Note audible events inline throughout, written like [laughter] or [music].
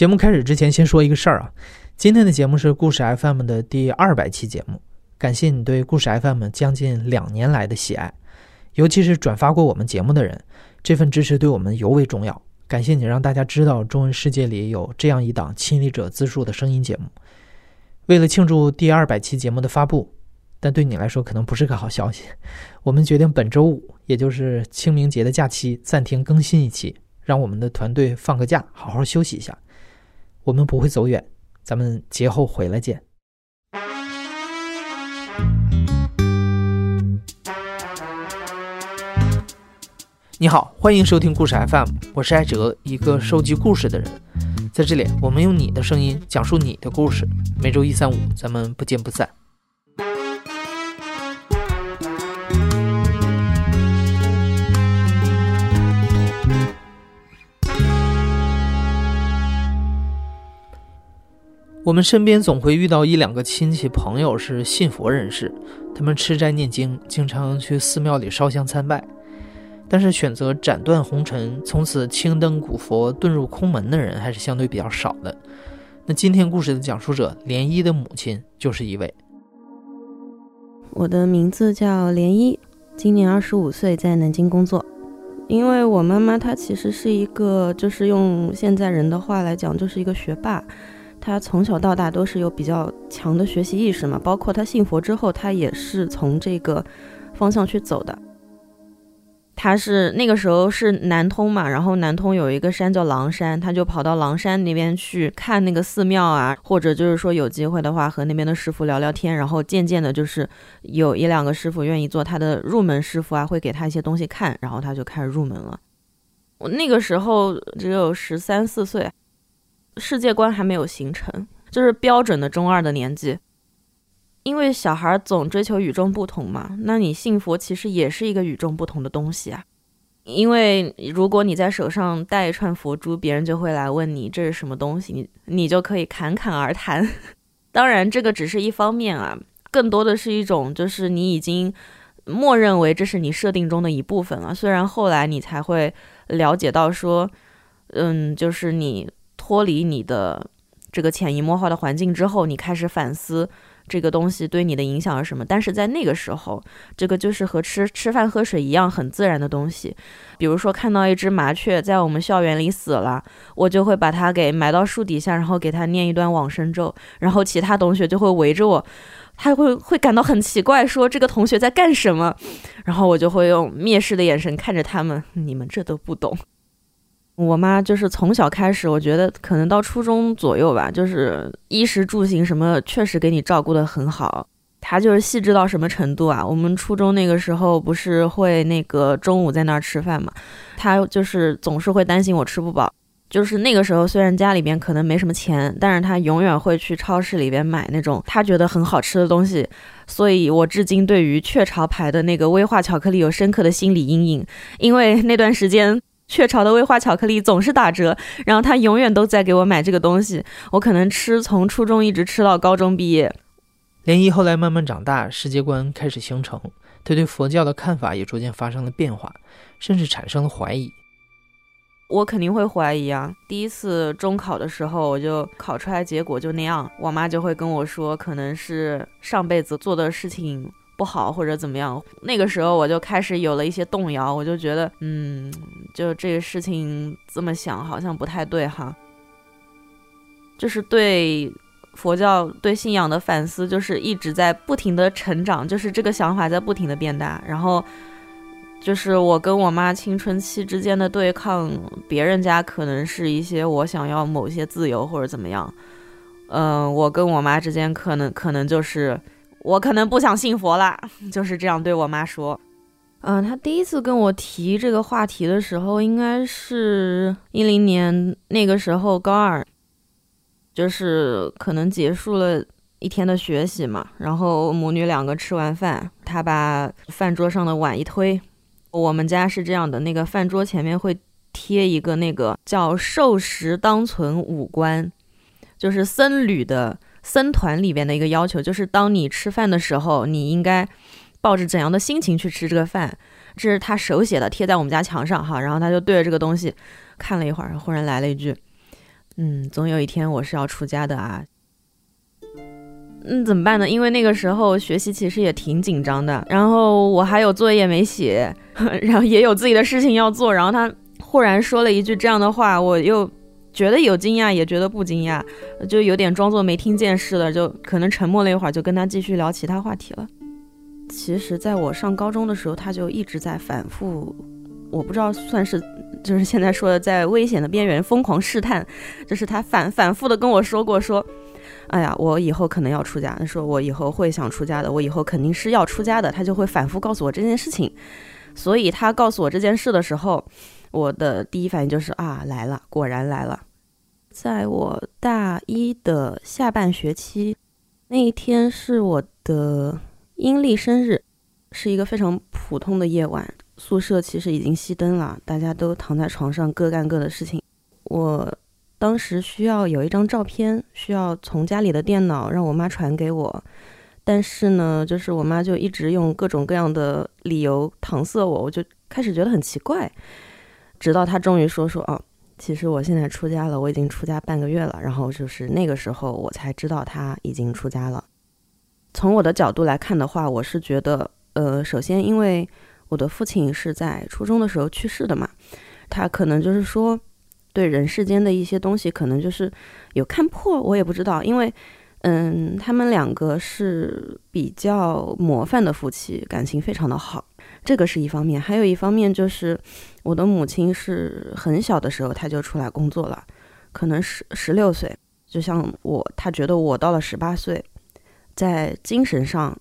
节目开始之前，先说一个事儿啊。今天的节目是故事 FM 的第二百期节目，感谢你对故事 FM 将近两年来的喜爱，尤其是转发过我们节目的人，这份支持对我们尤为重要。感谢你让大家知道中文世界里有这样一档亲历者自述的声音节目。为了庆祝第二百期节目的发布，但对你来说可能不是个好消息，我们决定本周五，也就是清明节的假期暂停更新一期，让我们的团队放个假，好好休息一下。我们不会走远，咱们节后回来见。你好，欢迎收听故事 FM，我是艾哲，一个收集故事的人。在这里，我们用你的声音讲述你的故事。每周一、三、五，咱们不见不散。我们身边总会遇到一两个亲戚朋友是信佛人士，他们吃斋念经，经常去寺庙里烧香参拜。但是选择斩断红尘，从此青灯古佛，遁入空门的人还是相对比较少的。那今天故事的讲述者莲漪的母亲就是一位。我的名字叫莲漪，今年二十五岁，在南京工作。因为我妈妈她其实是一个，就是用现在人的话来讲，就是一个学霸。他从小到大都是有比较强的学习意识嘛，包括他信佛之后，他也是从这个方向去走的。他是那个时候是南通嘛，然后南通有一个山叫狼山，他就跑到狼山那边去看那个寺庙啊，或者就是说有机会的话和那边的师傅聊聊天，然后渐渐的就是有一两个师傅愿意做他的入门师傅啊，会给他一些东西看，然后他就开始入门了。我那个时候只有十三四岁。世界观还没有形成，就是标准的中二的年纪。因为小孩总追求与众不同嘛，那你信佛其实也是一个与众不同的东西啊。因为如果你在手上戴一串佛珠，别人就会来问你这是什么东西，你你就可以侃侃而谈。[laughs] 当然，这个只是一方面啊，更多的是一种就是你已经默认为这是你设定中的一部分了。虽然后来你才会了解到说，嗯，就是你。脱离你的这个潜移默化的环境之后，你开始反思这个东西对你的影响是什么。但是在那个时候，这个就是和吃吃饭喝水一样很自然的东西。比如说看到一只麻雀在我们校园里死了，我就会把它给埋到树底下，然后给它念一段往生咒，然后其他同学就会围着我，他会会感到很奇怪，说这个同学在干什么，然后我就会用蔑视的眼神看着他们，你们这都不懂。我妈就是从小开始，我觉得可能到初中左右吧，就是衣食住行什么，确实给你照顾得很好。她就是细致到什么程度啊？我们初中那个时候不是会那个中午在那儿吃饭嘛？她就是总是会担心我吃不饱。就是那个时候，虽然家里边可能没什么钱，但是她永远会去超市里边买那种她觉得很好吃的东西。所以我至今对于雀巢牌的那个威化巧克力有深刻的心理阴影，因为那段时间。雀巢的威化巧克力总是打折，然后他永远都在给我买这个东西。我可能吃从初中一直吃到高中毕业。涟漪后来慢慢长大，世界观开始形成，他对佛教的看法也逐渐发生了变化，甚至产生了怀疑。我肯定会怀疑啊！第一次中考的时候，我就考出来结果就那样，我妈就会跟我说，可能是上辈子做的事情。不好或者怎么样，那个时候我就开始有了一些动摇，我就觉得，嗯，就这个事情这么想好像不太对哈。就是对佛教对信仰的反思，就是一直在不停的成长，就是这个想法在不停的变大。然后就是我跟我妈青春期之间的对抗，别人家可能是一些我想要某些自由或者怎么样，嗯，我跟我妈之间可能可能就是。我可能不想信佛了，[laughs] 就是这样对我妈说。嗯，她第一次跟我提这个话题的时候，应该是一零年那个时候高二，就是可能结束了一天的学习嘛，然后母女两个吃完饭，她把饭桌上的碗一推，我们家是这样的，那个饭桌前面会贴一个那个叫“受食当存五官”，就是僧侣的。僧团里边的一个要求就是，当你吃饭的时候，你应该抱着怎样的心情去吃这个饭？这是他手写的，贴在我们家墙上哈。然后他就对着这个东西看了一会儿，忽然来了一句：“嗯，总有一天我是要出家的啊。嗯，怎么办呢？因为那个时候学习其实也挺紧张的，然后我还有作业没写，[laughs] 然后也有自己的事情要做。然后他忽然说了一句这样的话，我又觉得有惊讶，也觉得不惊讶，就有点装作没听见似的，就可能沉默了一会儿，就跟他继续聊其他话题了。其实，在我上高中的时候，他就一直在反复，我不知道算是就是现在说的在危险的边缘疯狂试探，就是他反 [laughs] 反复的跟我说过说。哎呀，我以后可能要出家。他说我以后会想出家的，我以后肯定是要出家的。他就会反复告诉我这件事情。所以他告诉我这件事的时候，我的第一反应就是啊，来了，果然来了。在我大一的下半学期，那一天是我的阴历生日，是一个非常普通的夜晚。宿舍其实已经熄灯了，大家都躺在床上各干各的事情。我。当时需要有一张照片，需要从家里的电脑让我妈传给我，但是呢，就是我妈就一直用各种各样的理由搪塞我，我就开始觉得很奇怪。直到他终于说说哦，其实我现在出家了，我已经出家半个月了。然后就是那个时候我才知道他已经出家了。从我的角度来看的话，我是觉得，呃，首先因为我的父亲是在初中的时候去世的嘛，他可能就是说。对人世间的一些东西，可能就是有看破，我也不知道。因为，嗯，他们两个是比较模范的夫妻，感情非常的好，这个是一方面。还有一方面就是，我的母亲是很小的时候，她就出来工作了，可能十十六岁，就像我，她觉得我到了十八岁，在精神上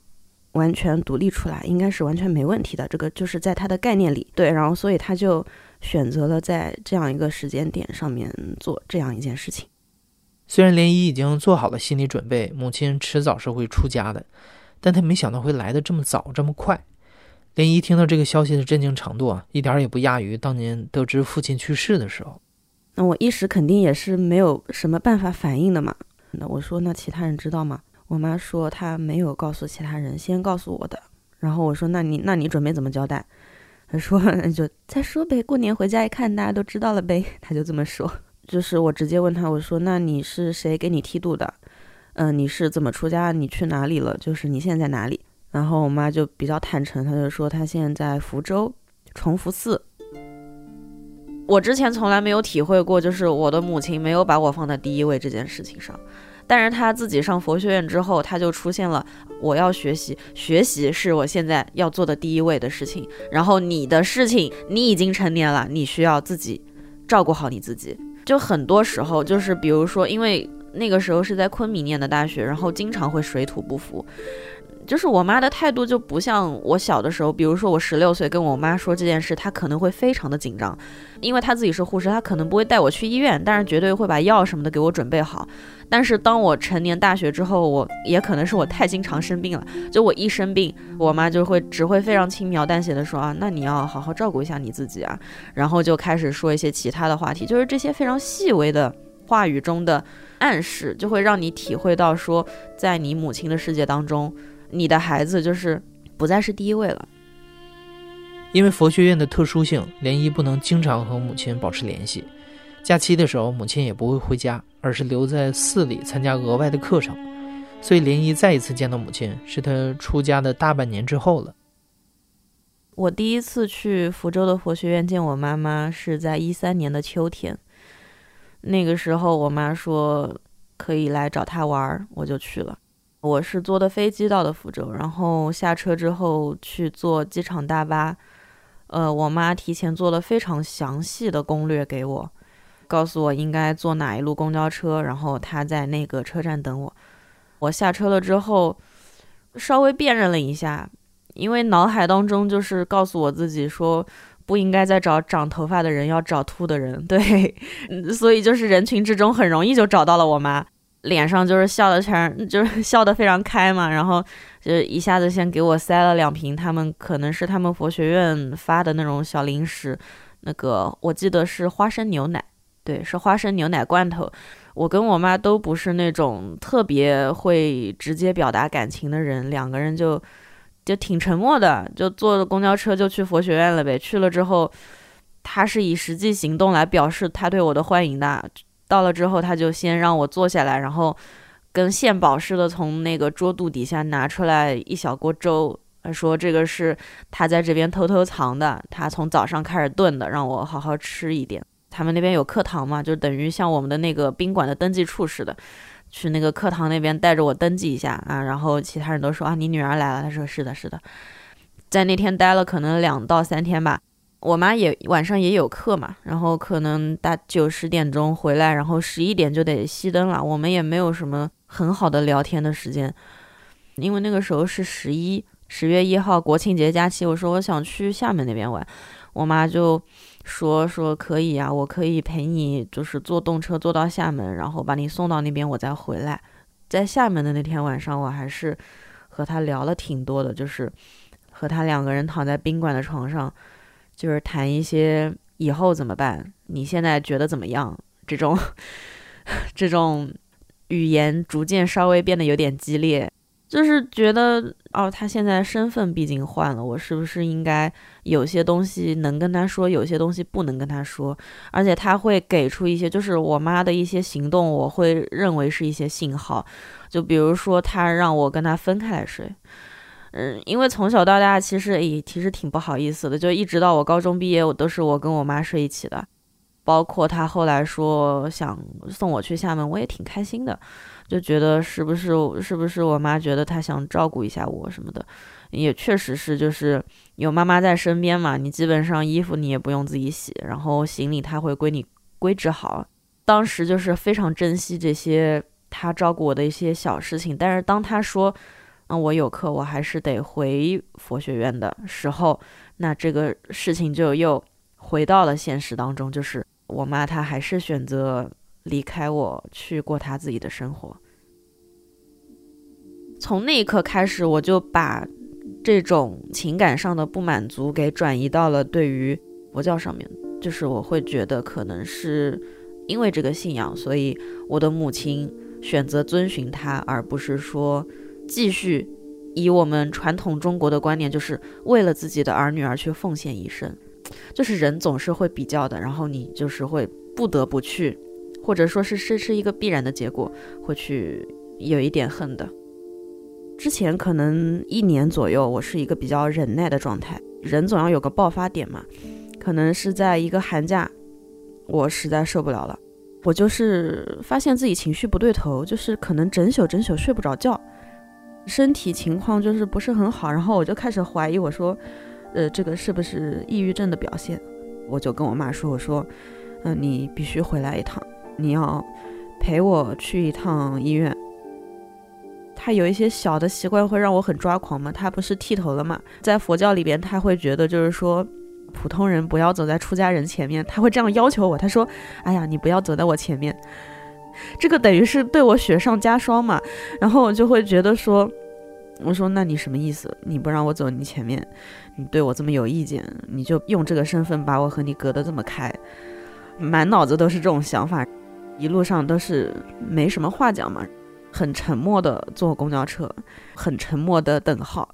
完全独立出来，应该是完全没问题的。这个就是在她的概念里，对，然后所以她就。选择了在这样一个时间点上面做这样一件事情。虽然莲姨已经做好了心理准备，母亲迟早是会出家的，但她没想到会来的这么早这么快。莲姨听到这个消息的震惊程度啊，一点也不亚于当年得知父亲去世的时候。那我一时肯定也是没有什么办法反应的嘛。那我说，那其他人知道吗？我妈说她没有告诉其他人，先告诉我的。然后我说，那你那你准备怎么交代？她说：“就再说呗，过年回家一看，大家都知道了呗。[laughs] ”她就这么说。就是我直接问他，我说：“那你是谁给你剃度的？嗯，你是怎么出家？你去哪里了？就是你现在在哪里？”然后我妈就比较坦诚，她就说她现在在福州崇福寺。我之前从来没有体会过，就是我的母亲没有把我放在第一位这件事情上。但是他自己上佛学院之后，他就出现了。我要学习，学习是我现在要做的第一位的事情。然后你的事情，你已经成年了，你需要自己照顾好你自己。就很多时候，就是比如说，因为那个时候是在昆明念的大学，然后经常会水土不服。就是我妈的态度就不像我小的时候，比如说我十六岁跟我妈说这件事，她可能会非常的紧张，因为她自己是护士，她可能不会带我去医院，但是绝对会把药什么的给我准备好。但是当我成年大学之后，我也可能是我太经常生病了，就我一生病，我妈就会只会非常轻描淡写的说啊，那你要好好照顾一下你自己啊，然后就开始说一些其他的话题，就是这些非常细微的话语中的暗示，就会让你体会到说，在你母亲的世界当中。你的孩子就是不再是第一位了，因为佛学院的特殊性，莲姨不能经常和母亲保持联系。假期的时候，母亲也不会回家，而是留在寺里参加额外的课程。所以，莲姨再一次见到母亲，是她出家的大半年之后了。我第一次去福州的佛学院见我妈妈，是在一三年的秋天。那个时候，我妈说可以来找她玩，我就去了。我是坐的飞机到的福州，然后下车之后去坐机场大巴。呃，我妈提前做了非常详细的攻略给我，告诉我应该坐哪一路公交车，然后她在那个车站等我。我下车了之后，稍微辨认了一下，因为脑海当中就是告诉我自己说不应该再找长头发的人，要找秃的人。[laughs] 对，所以就是人群之中很容易就找到了我妈。脸上就是笑的全，就是笑得非常开嘛，然后就一下子先给我塞了两瓶，他们可能是他们佛学院发的那种小零食，那个我记得是花生牛奶，对，是花生牛奶罐头。我跟我妈都不是那种特别会直接表达感情的人，两个人就就挺沉默的，就坐公交车就去佛学院了呗。去了之后，他是以实际行动来表示他对我的欢迎的。到了之后，他就先让我坐下来，然后跟献宝似的从那个桌肚底下拿出来一小锅粥。他说这个是他在这边偷偷藏的，他从早上开始炖的，让我好好吃一点。他们那边有课堂嘛，就等于像我们的那个宾馆的登记处似的，去那个课堂那边带着我登记一下啊。然后其他人都说啊，你女儿来了。他说是的，是的，在那天待了可能两到三天吧。我妈也晚上也有课嘛，然后可能大九十点钟回来，然后十一点就得熄灯了。我们也没有什么很好的聊天的时间，因为那个时候是十一十月一号国庆节假期。我说我想去厦门那边玩，我妈就说说可以啊，我可以陪你，就是坐动车坐到厦门，然后把你送到那边，我再回来。在厦门的那天晚上，我还是和她聊了挺多的，就是和她两个人躺在宾馆的床上。就是谈一些以后怎么办？你现在觉得怎么样？这种 [laughs] 这种语言逐渐稍微变得有点激烈，就是觉得哦，他现在身份毕竟换了，我是不是应该有些东西能跟他说，有些东西不能跟他说？而且他会给出一些，就是我妈的一些行动，我会认为是一些信号，就比如说他让我跟他分开来睡。嗯，因为从小到大，其实也，其实挺不好意思的，就一直到我高中毕业，我都是我跟我妈睡一起的。包括她后来说想送我去厦门，我也挺开心的，就觉得是不是是不是我妈觉得她想照顾一下我什么的，也确实是，就是有妈妈在身边嘛，你基本上衣服你也不用自己洗，然后行李她会归你归置好。当时就是非常珍惜这些她照顾我的一些小事情，但是当她说。那，我有课，我还是得回佛学院的时候，那这个事情就又回到了现实当中，就是我妈她还是选择离开我，去过她自己的生活。从那一刻开始，我就把这种情感上的不满足给转移到了对于佛教上面，就是我会觉得可能是因为这个信仰，所以我的母亲选择遵循他，而不是说。继续以我们传统中国的观念，就是为了自己的儿女而去奉献一生，就是人总是会比较的，然后你就是会不得不去，或者说是是是一个必然的结果，会去有一点恨的。之前可能一年左右，我是一个比较忍耐的状态，人总要有个爆发点嘛，可能是在一个寒假，我实在受不了了，我就是发现自己情绪不对头，就是可能整宿整宿睡不着觉。身体情况就是不是很好，然后我就开始怀疑，我说，呃，这个是不是抑郁症的表现？我就跟我妈说，我说，嗯，你必须回来一趟，你要陪我去一趟医院。他有一些小的习惯会让我很抓狂嘛，他不是剃头了嘛，在佛教里边，他会觉得就是说，普通人不要走在出家人前面，他会这样要求我，他说，哎呀，你不要走在我前面。这个等于是对我雪上加霜嘛，然后我就会觉得说，我说那你什么意思？你不让我走你前面，你对我这么有意见，你就用这个身份把我和你隔得这么开，满脑子都是这种想法，一路上都是没什么话讲嘛，很沉默的坐公交车，很沉默的等号。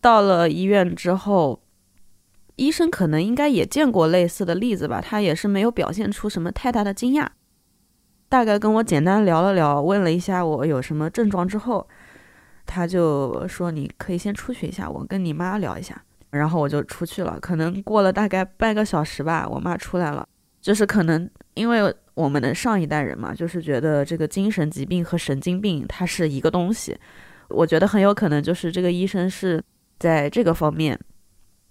到了医院之后，医生可能应该也见过类似的例子吧，他也是没有表现出什么太大的惊讶。大概跟我简单聊了聊，问了一下我有什么症状之后，他就说你可以先出去一下，我跟你妈聊一下。然后我就出去了，可能过了大概半个小时吧，我妈出来了。就是可能因为我们的上一代人嘛，就是觉得这个精神疾病和神经病它是一个东西。我觉得很有可能就是这个医生是在这个方面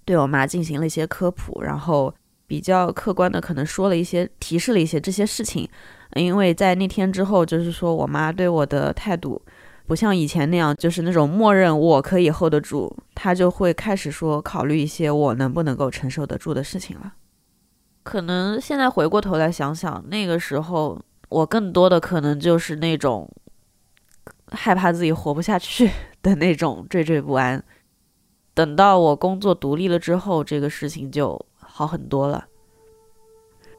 对我妈进行了一些科普，然后比较客观的可能说了一些提示了一些这些事情。因为在那天之后，就是说我妈对我的态度，不像以前那样，就是那种默认我可以 hold 得住，她就会开始说考虑一些我能不能够承受得住的事情了。可能现在回过头来想想，那个时候我更多的可能就是那种害怕自己活不下去 [laughs] 的那种惴惴不安。等到我工作独立了之后，这个事情就好很多了。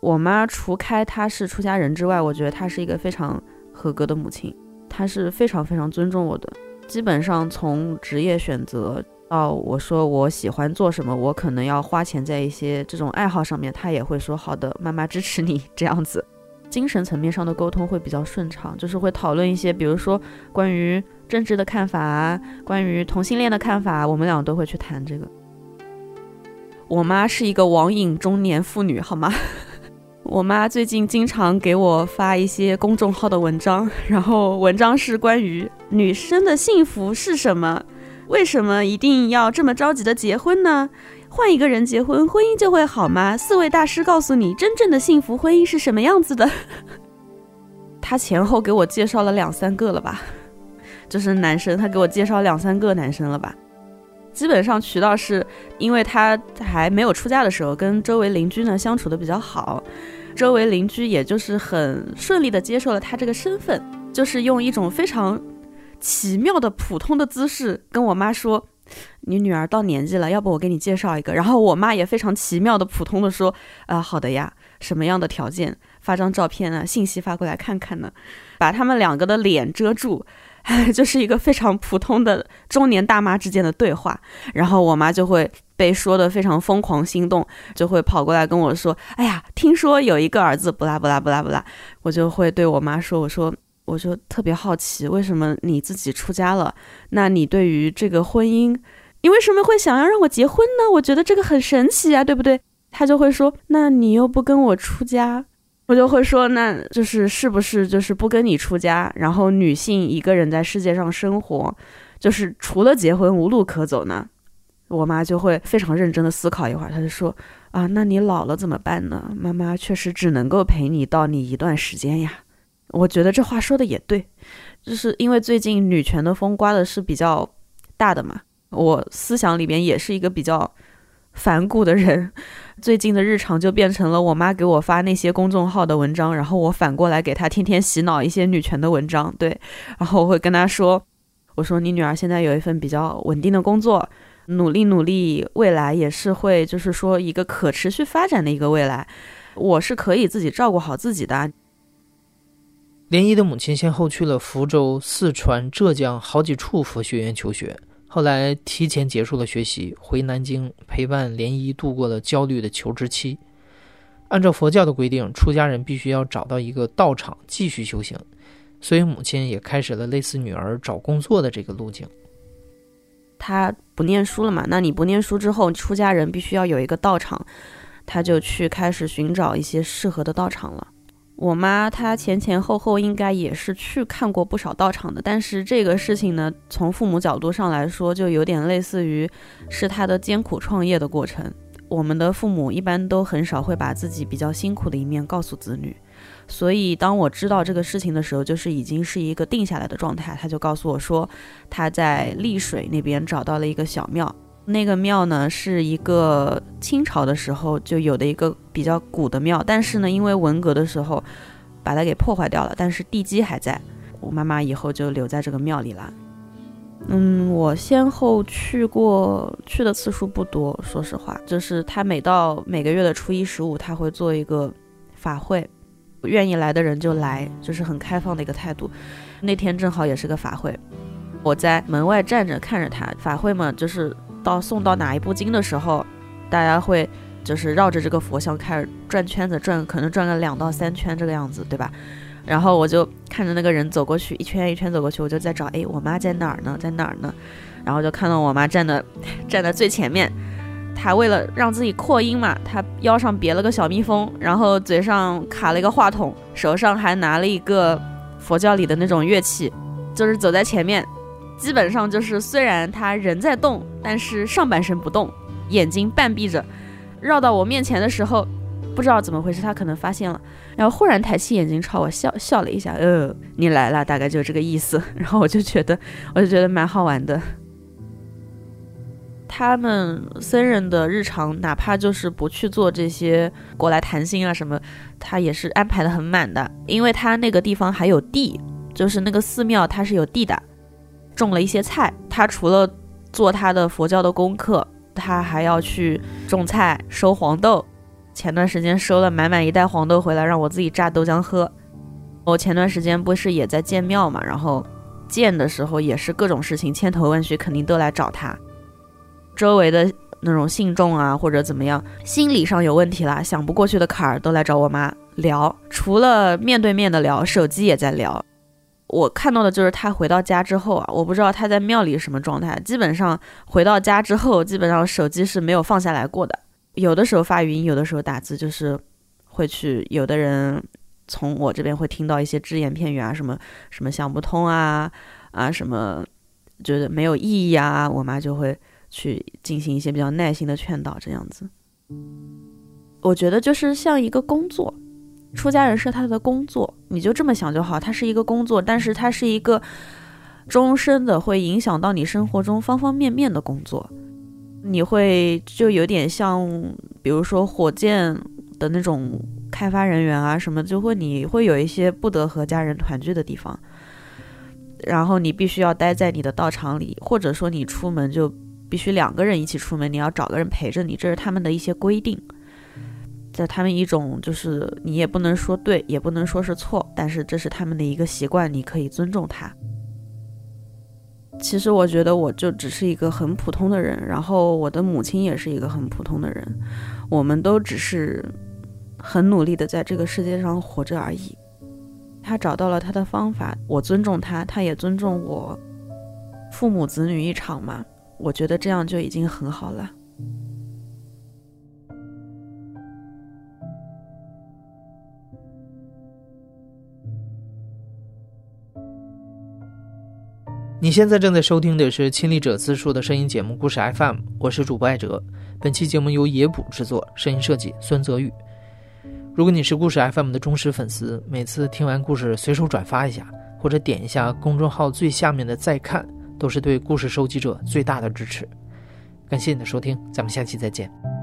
我妈除开她是出家人之外，我觉得她是一个非常合格的母亲，她是非常非常尊重我的。基本上从职业选择到我说我喜欢做什么，我可能要花钱在一些这种爱好上面，她也会说好的，妈妈支持你 [laughs] 这样子。精神层面上的沟通会比较顺畅，就是会讨论一些，比如说关于政治的看法啊，关于同性恋的看法，我们俩都会去谈这个。我妈是一个网瘾中年妇女，好吗？我妈最近经常给我发一些公众号的文章，[laughs] 然后文章是关于女生的幸福是什么，为什么一定要这么着急的结婚呢？换一个人结婚，婚姻就会好吗？四位大师告诉你，真正的幸福婚姻是什么样子的。[laughs] 他前后给我介绍了两三个了吧，就是男生，他给我介绍两三个男生了吧。基本上渠道是因为他还没有出嫁的时候，跟周围邻居呢相处的比较好，周围邻居也就是很顺利的接受了他这个身份，就是用一种非常奇妙的普通的姿势跟我妈说：“你女儿到年纪了，要不我给你介绍一个。”然后我妈也非常奇妙的普通的说：“啊，好的呀，什么样的条件？发张照片啊，信息发过来看看呢，把他们两个的脸遮住。[laughs] ”就是一个非常普通的中年大妈之间的对话，然后我妈就会被说的非常疯狂心动，就会跑过来跟我说：“哎呀，听说有一个儿子，不啦不啦不啦不啦。”我就会对我妈说：“我说，我就特别好奇，为什么你自己出家了？那你对于这个婚姻，你为什么会想要让我结婚呢？我觉得这个很神奇啊，对不对？”她就会说：“那你又不跟我出家。”我就会说，那就是是不是就是不跟你出家，然后女性一个人在世界上生活，就是除了结婚无路可走呢？我妈就会非常认真的思考一会儿，她就说啊，那你老了怎么办呢？妈妈确实只能够陪你到你一段时间呀。我觉得这话说的也对，就是因为最近女权的风刮的是比较大的嘛，我思想里边也是一个比较。反骨的人，最近的日常就变成了我妈给我发那些公众号的文章，然后我反过来给她天天洗脑一些女权的文章。对，然后我会跟她说：“我说你女儿现在有一份比较稳定的工作，努力努力，未来也是会就是说一个可持续发展的一个未来，我是可以自己照顾好自己的。”涟漪的母亲先后去了福州、四川、浙江好几处佛学院求学。后来提前结束了学习，回南京陪伴涟漪度过了焦虑的求职期。按照佛教的规定，出家人必须要找到一个道场继续修行，所以母亲也开始了类似女儿找工作的这个路径。他不念书了嘛？那你不念书之后，出家人必须要有一个道场，他就去开始寻找一些适合的道场了。我妈她前前后后应该也是去看过不少道场的，但是这个事情呢，从父母角度上来说，就有点类似于是她的艰苦创业的过程。我们的父母一般都很少会把自己比较辛苦的一面告诉子女，所以当我知道这个事情的时候，就是已经是一个定下来的状态。他就告诉我说，他在丽水那边找到了一个小庙。那个庙呢，是一个清朝的时候就有的一个比较古的庙，但是呢，因为文革的时候把它给破坏掉了，但是地基还在。我妈妈以后就留在这个庙里了。嗯，我先后去过，去的次数不多，说实话，就是他每到每个月的初一十五，他会做一个法会，愿意来的人就来，就是很开放的一个态度。那天正好也是个法会，我在门外站着看着他法会嘛，就是。到送到哪一部经的时候，大家会就是绕着这个佛像开始转圈子，转可能转个两到三圈这个样子，对吧？然后我就看着那个人走过去，一圈一圈走过去，我就在找，哎，我妈在哪儿呢？在哪儿呢？然后就看到我妈站的站在最前面，他为了让自己扩音嘛，他腰上别了个小蜜蜂，然后嘴上卡了一个话筒，手上还拿了一个佛教里的那种乐器，就是走在前面。基本上就是，虽然他人在动，但是上半身不动，眼睛半闭着。绕到我面前的时候，不知道怎么回事，他可能发现了，然后忽然抬起眼睛朝我笑笑了一下，呃，你来了，大概就这个意思。然后我就觉得，我就觉得蛮好玩的。他们僧人的日常，哪怕就是不去做这些过来谈心啊什么，他也是安排的很满的，因为他那个地方还有地，就是那个寺庙它是有地的。种了一些菜，他除了做他的佛教的功课，他还要去种菜、收黄豆。前段时间收了满满一袋黄豆回来，让我自己榨豆浆喝。我前段时间不是也在建庙嘛，然后建的时候也是各种事情千头万绪，肯定都来找他。周围的那种信众啊，或者怎么样，心理上有问题啦，想不过去的坎儿都来找我妈，聊，除了面对面的聊，手机也在聊。我看到的就是他回到家之后啊，我不知道他在庙里什么状态。基本上回到家之后，基本上手机是没有放下来过的。有的时候发语音，有的时候打字，就是会去。有的人从我这边会听到一些只言片语啊，什么什么想不通啊啊，什么觉得没有意义啊，我妈就会去进行一些比较耐心的劝导，这样子。我觉得就是像一个工作。出家人是他的工作，你就这么想就好。他是一个工作，但是他是一个终身的，会影响到你生活中方方面面的工作。你会就有点像，比如说火箭的那种开发人员啊什么，就会你会有一些不得和家人团聚的地方，然后你必须要待在你的道场里，或者说你出门就必须两个人一起出门，你要找个人陪着你，这是他们的一些规定。在他们一种就是你也不能说对，也不能说是错，但是这是他们的一个习惯，你可以尊重他。其实我觉得我就只是一个很普通的人，然后我的母亲也是一个很普通的人，我们都只是很努力的在这个世界上活着而已。他找到了他的方法，我尊重他，他也尊重我，父母子女一场嘛，我觉得这样就已经很好了。你现在正在收听的是亲历者自述的声音节目《故事 FM》，我是主播艾哲。本期节目由野捕制作，声音设计孙泽宇。如果你是故事 FM 的忠实粉丝，每次听完故事随手转发一下，或者点一下公众号最下面的再看，都是对故事收集者最大的支持。感谢你的收听，咱们下期再见。